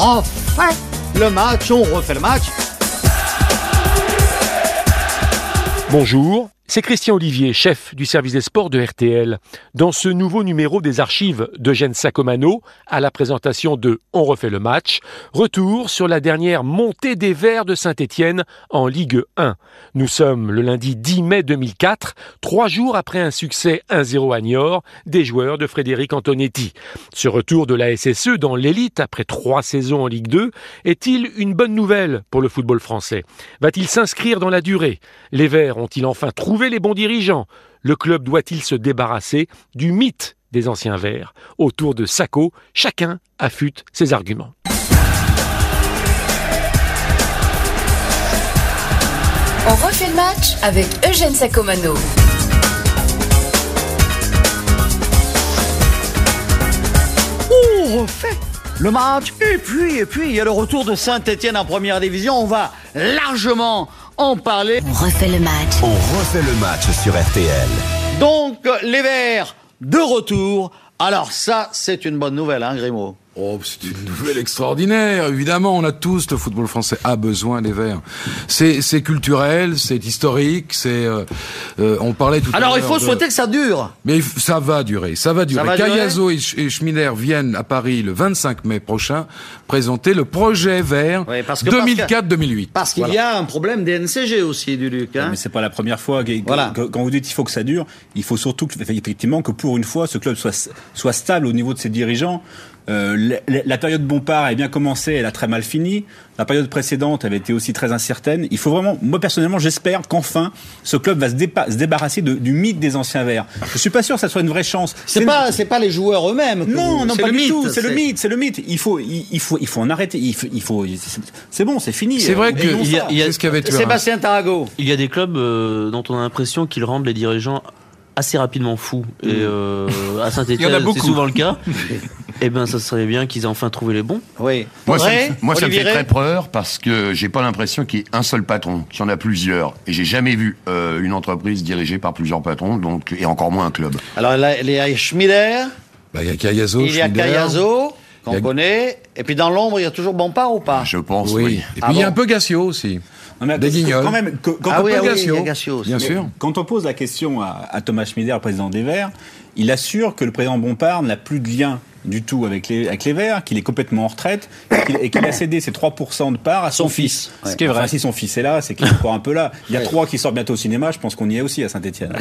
refait le match, on refait le match. Bonjour, c'est Christian Olivier, chef du service des sports de RTL. Dans ce nouveau numéro des archives d'Eugène Sacomano, à la présentation de On refait le match, retour sur la dernière montée des Verts de Saint-Étienne en Ligue 1. Nous sommes le lundi 10 mai 2004, trois jours après un succès 1-0 à Niort des joueurs de Frédéric Antonetti. Ce retour de la SSE dans l'élite après trois saisons en Ligue 2 est-il une bonne nouvelle pour le football français? Va-t-il s'inscrire dans la durée? Les Verts ont-ils enfin trouvé les bons dirigeants Le club doit-il se débarrasser du mythe des anciens verts Autour de Sacco, chacun affûte ses arguments. On refait le match avec Eugène Sacomano. On refait le match. Et puis, et puis, il y a le retour de Saint-Etienne en première division. On va largement en parler. On refait le match. On refait le match sur RTL. Donc, les Verts de retour. Alors ça, c'est une bonne nouvelle, hein, Grimaud? Oh, c'est une nouvelle extraordinaire. Évidemment, on a tous, le football français a besoin des Verts. C'est, c'est culturel, c'est historique, c'est. Euh, euh, on parlait tout Alors, à il l'heure. faut de- souhaiter que ça dure. Mais il ça va durer, ça va durer. va durer Cayazo et, Sch- et Schmiller viennent à Paris le 25 mai prochain présenter le projet vert Oui, parce que- 2004-2008. Parce qu'il y a un problème des NCG aussi, du Luc. Hein Mais c'est pas la première fois. Voilà. que- Quand vous dites il faut que ça dure, il faut surtout que, effectivement que pour une fois ce club soit soit stable au niveau de ses dirigeants. Euh, la, la période Bompard a bien commencé, elle a très mal fini. La période précédente avait été aussi très incertaine. Il faut vraiment, moi personnellement, j'espère qu'enfin ce club va se, dépa- se débarrasser de- du mythe des anciens verts. Je suis pas sûr que ça soit une vraie chance. C'est pas, c'est pas les joueurs eux-mêmes. non, vous- non, pas du mythe, tout. C'est le mythe, c'est le mythe. Il faut, il, il faut, il faut en arrêter. Il faut, il faut c'est- bon, c'est fini. C'est vrai Euh, que il y a- y a- ce qu'avait. Sébastien Tarago. Il y a des clubs euh, dont on a l'impression qu'ils rendent les dirigeants assez rapidement fous. Et euh, à Il y en Saint-Etienne, a c'est souvent le cas. Eh ben, ça serait bien qu'ils aient enfin trouvé les bons. Oui. Moi, ça, me, moi, ça me fait très peur parce que j'ai pas l'impression qu'il y ait un seul patron, qu'il y en a plusieurs. Et j'ai jamais vu euh, une entreprise dirigée par plusieurs patrons, donc et encore moins un club. Alors, là, il y a Schmider, Bah, il y a Cayazo, il y a. Cayazo, Il qu'on y a- connaît. Et puis, dans l'ombre, il y a toujours Bompard ou pas? Je pense, Oui. oui. Et puis Ah il y a bon un peu Gassio aussi. Non, mais Des Guignols. Quand même, quand Ah on oui, peut- ah oui, Gassio. il y a Gassio aussi. Bien Mais- sûr. Quand on pose la question à, à Thomas Schmider, le président des Verts, il assure que le président Bompard n'a plus de lien du tout avec les, avec les Verts, qu'il est complètement en retraite et qu'il- a cédé ses 3% de part à son, Son fils. fils, ouais. Ce qui est vrai. Enfin, si son fils est là, c'est qu'il est encore un peu là. Il y a trois qui sortent bientôt au cinéma, je pense qu'on y est aussi à Saint-Etienne.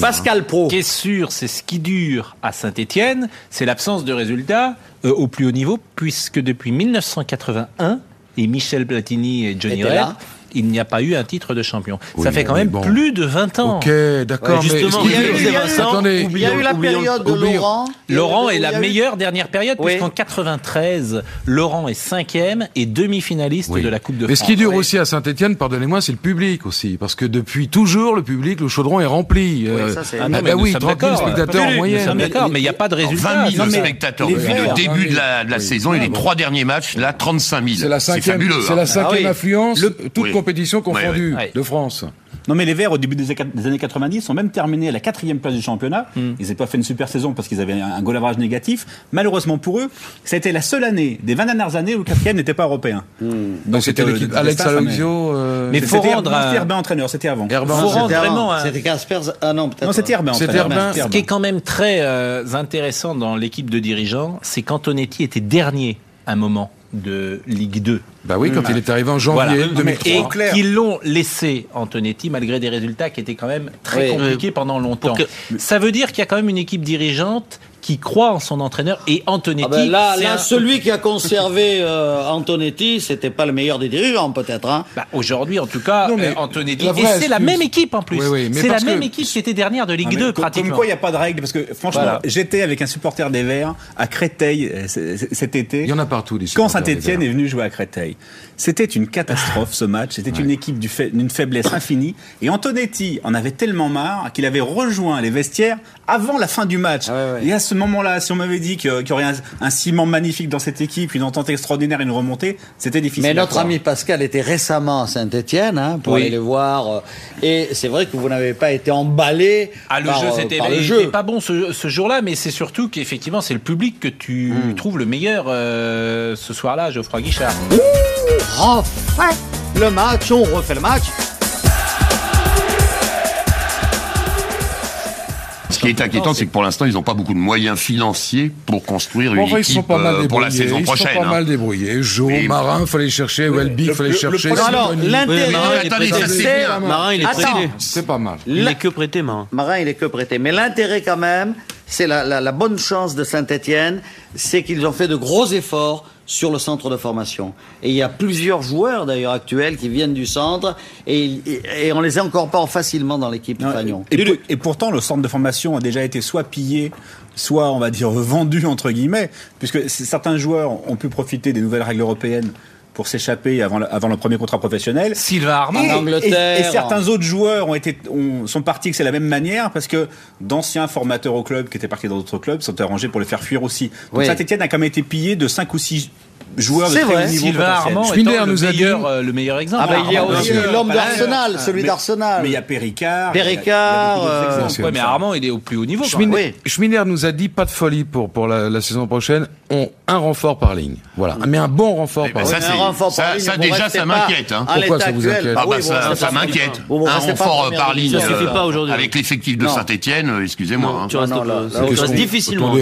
Pascal Pro. Ce qui est sûr, c'est ce qui dure à Saint-Étienne, c'est l'absence de résultats euh, au plus haut niveau, puisque depuis 1981, et Michel Platini et Johnny là. Il n'y a pas eu un titre de champion. Oui, Ça fait quand mais même bon. plus de 20 ans. Ok, d'accord. Ouais, mais justement, il y a eu- faut- il y a eu- Attendez, Il y a eu la période de oublions- Laurent. Laurent est la eu- meilleure dernière période, Oui. puisqu'en 93, Laurent est cinquième et demi-finaliste Oui. de la Coupe de Mais France. ce qui dure oui. aussi à Saint-Etienne, pardonnez-moi, c'est le public aussi. Parce que depuis toujours, le public, le chaudron est rempli. Euh, ça, c'est- Ah ah non, bah mais nous oui, sommes 30 000 d'accord. spectateurs en moyenne. d'accord, mais il n'y a pas de résultat. 20 000 Non, mais spectateurs depuis le début de la, saison et les trois derniers matchs, là, 35 000. C'est fabuleux. c'est hein. la cinquième Ah affluence, toute Oui. compétition confondue, ouais. de France. Non, mais les Verts, au début des, années 90, sont même terminés à la quatrième place du championnat. Hmm. Ils n'avaient pas fait une super saison parce qu'ils avaient un, goal average négatif. Malheureusement pour eux, ça a été la seule année des 20 dernières années où le quatrième n'était pas européen. Donc c'était l'équipe le Alex Aloisio, euh, Mais faut rendre c'était Herbin entraîneur, c'était avant. Herbin. faut rendre vraiment un- C'était Casper. Ah non, peut-être. Non, c'était Herbin C'était entraîneur. Herbin. Ce qui est quand même très euh, intéressant dans l'équipe de dirigeants, c'est qu'Antonetti était dernier à un moment de Ligue 2. Bah oui, quand il est arrivé en janvier Voilà. 2003. Et qu'ils l'ont laissé, Antonetti, malgré des résultats qui étaient quand même très Oui. compliqués pendant longtemps. Que- Ça veut dire qu'il y a quand même une équipe dirigeante qui croit en son entraîneur et Antonetti. Ah ben là, c'est là un- celui qui a conservé euh, Antonetti, c'était pas le meilleur des dirigeants, peut-être. Hein. Bah, Aujourd'hui, en tout cas, Non, mais euh, Antonetti. Et c'est la même équipe en plus. Oui, oui, mais c'est la même que- équipe qui était dernière de Ligue Non, mais 2 comme- pratiquement. Comme quoi, il n'y a pas de règle, parce que franchement, Voilà. j'étais avec un supporter des Verts à Créteil euh, cet été. Il y en a partout, des Quand Verts. est venu jouer à Créteil, c'était une catastrophe ce match. C'était une équipe du fa- d'une faiblesse infinie. Et Antonetti en avait tellement marre qu'il avait rejoint les vestiaires avant la fin du match. Ah ouais, ouais. Et à ce moment-là, si on m'avait dit qu'il y aurait un, un, ciment magnifique dans cette équipe, une entente extraordinaire, une remontée, c'était difficile. Mais notre ami Pascal était récemment à Saint-Etienne hein, pour Oui. aller les voir. Et c'est vrai que vous n'avez pas été emballé Ah, le par, jeu, euh, c'était le pas bon ce, ce jour-là, mais c'est surtout qu'effectivement, c'est le public que tu Hmm. trouves le meilleur euh, ce soir-là, Geoffroy Guichard. Refait le match, on refait le match. Ce qui est inquiétant, c'est que pour l'instant, ils n'ont pas beaucoup de moyens financiers pour construire une Bon, ils équipe sont pas mal euh, débrouillés. pour la saison ils prochaine. sont pas hein. mal débrouillés. Jo, Et- Marin, fallait chercher. Welby, fallait le- chercher. le- Non, alors, l'intérêt, il Attendez, ça, c'est. Marin, il est prêté. C'est pas mal. Il est que prêté, Marin. Marin, il est que prêté. Mais l'intérêt quand même, c'est la, la- la bonne chance de Saint-Etienne, c'est qu'ils ont fait de gros efforts sur le centre de formation. Et il y a plusieurs joueurs d'ailleurs actuels qui viennent du centre et, et- et on les incorpore facilement dans l'équipe Non, Fagnon. et, pour- et pourtant, le centre de formation a déjà été soit pillé, soit, on va dire, vendu, entre guillemets, puisque certains joueurs ont pu profiter des nouvelles règles européennes pour s'échapper avant, le- avant le premier contrat professionnel. Sylvain Armand. En Angleterre. Et, et certains autres joueurs ont été, ont- sont partis que c'est la même manière parce que d'anciens formateurs au club qui étaient partis dans d'autres clubs sont arrangés pour les faire fuir aussi. Donc Oui. Saint-Etienne a quand même été pillé de 5 ou 6 joueurs de très vrai. haut niveau Sylvain. Armand le nous a dit- euh, le meilleur exemple. Ah bah, il y a Armand, aussi l'homme Bah, d'Arsenal, euh, celui mais- d'Arsenal. Mais il y a Péricard. il y a- il y a Péricard, euh, Ouais, mais. Armand, il est au plus haut niveau. même. Oui. Nous a dit pas de folie pour, pour la, la saison prochaine. On, un renfort par ligne. Voilà. Mais un bon renfort Eh par ben, ligne. ça, Un c'est- renfort par ça- ligne, ça, vous déjà, ça m'inquiète, hein. Pourquoi ça vous inquiète Bah Ah bah ça, m'inquiète. Un renfort euh, par ligne division. Ça suffit pas aujourd'hui. avec l'effectif de. Saint-Etienne, excusez-moi. hein. Tu restes, euh, difficilement.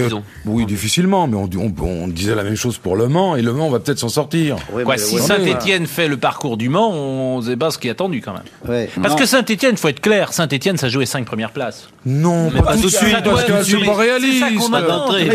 Oui, difficilement, mais on, dit- on, on disait la même chose pour Le Mans, et Le Mans, on va peut-être s'en sortir. Oui, Quoi, mais- si Saint-Etienne fait le parcours du Mans, on ne sait pas ce qui est attendu quand même. Parce Non. que Saint-Etienne, il faut être clair, Saint-Etienne, ça jouait 5 premières places. Non, Mais pas tout de ça, suite, parce que c'est C'est ça qu'on attend. Mais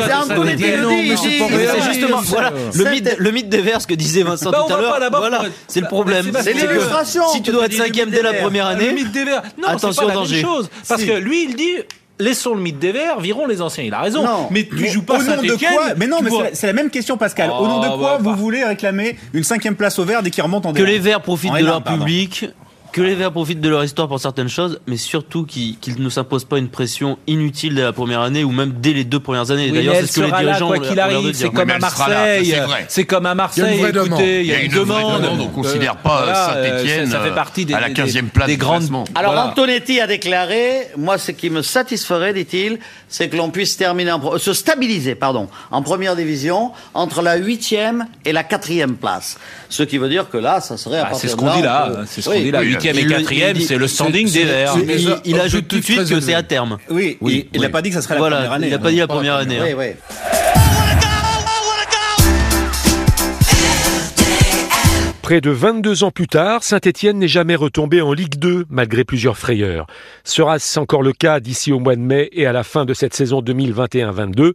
c'est justement, voilà, le mythe, le mythe des vers, ce que disait Vincent Bah, tout à l'heure. Voilà, c'est le bah, problème. c'est l'illustration. Si tu dois être cinquième dès la première année, Verts. Attention danger. Parce que lui, il dit. Laissons le mythe des Verts, virons les anciens. Il a raison. Non. Mais tu Mais joues pas au nom de Saint-Etienne. quoi Mais non, mais c'est la- même question, Pascal. au nom de Oh, quoi bah, vous bah. voulez réclamer une cinquième place au vert dès qu'ils remontent en que D1? les Verts profitent En de N1, leur public, que les Verts profitent de leur histoire pour certaines choses, mais surtout qu'ils qu'ils ne s'imposent pas une pression inutile dès la première année ou même dès les deux premières années. Oui, D'ailleurs, c'est ce que les sera là, dirigeants quoi qu'il arrive. C'est comme à Marseille. c'est vrai. C'est comme à Marseille. Il y a une vraie demande. Écoutez, il y a Il y a une une vraie demande. demande. On considère pas, voilà, Saint-Étienne, ça, ça fait euh, partie des, à la des- 15e place des grandes. Alors Voilà. Antonetti a déclaré, moi ce qui me satisferait, dit-il, c'est que l'on puisse terminer, en pro- se stabiliser, pardon, en première division entre la huitième et la quatrième place. Ce qui veut dire que là, ça serait à Ah, partir c'est ce de qu'on là, dit là. C'est ce qu'on dit là. Huitième et quatrième, c'est le standing des Verts. Il, ajoute tout de suite que c'est à terme. Oui, il n'a pas dit que ça serait la première année. il n'a hein. pas dit la première année. Hein. Près de 22 ans plus tard, Saint-Étienne n'est jamais retombé en Ligue 2 malgré plusieurs frayeurs. Sera-ce encore le cas d'ici au mois de mai et à la fin de cette saison 2021-22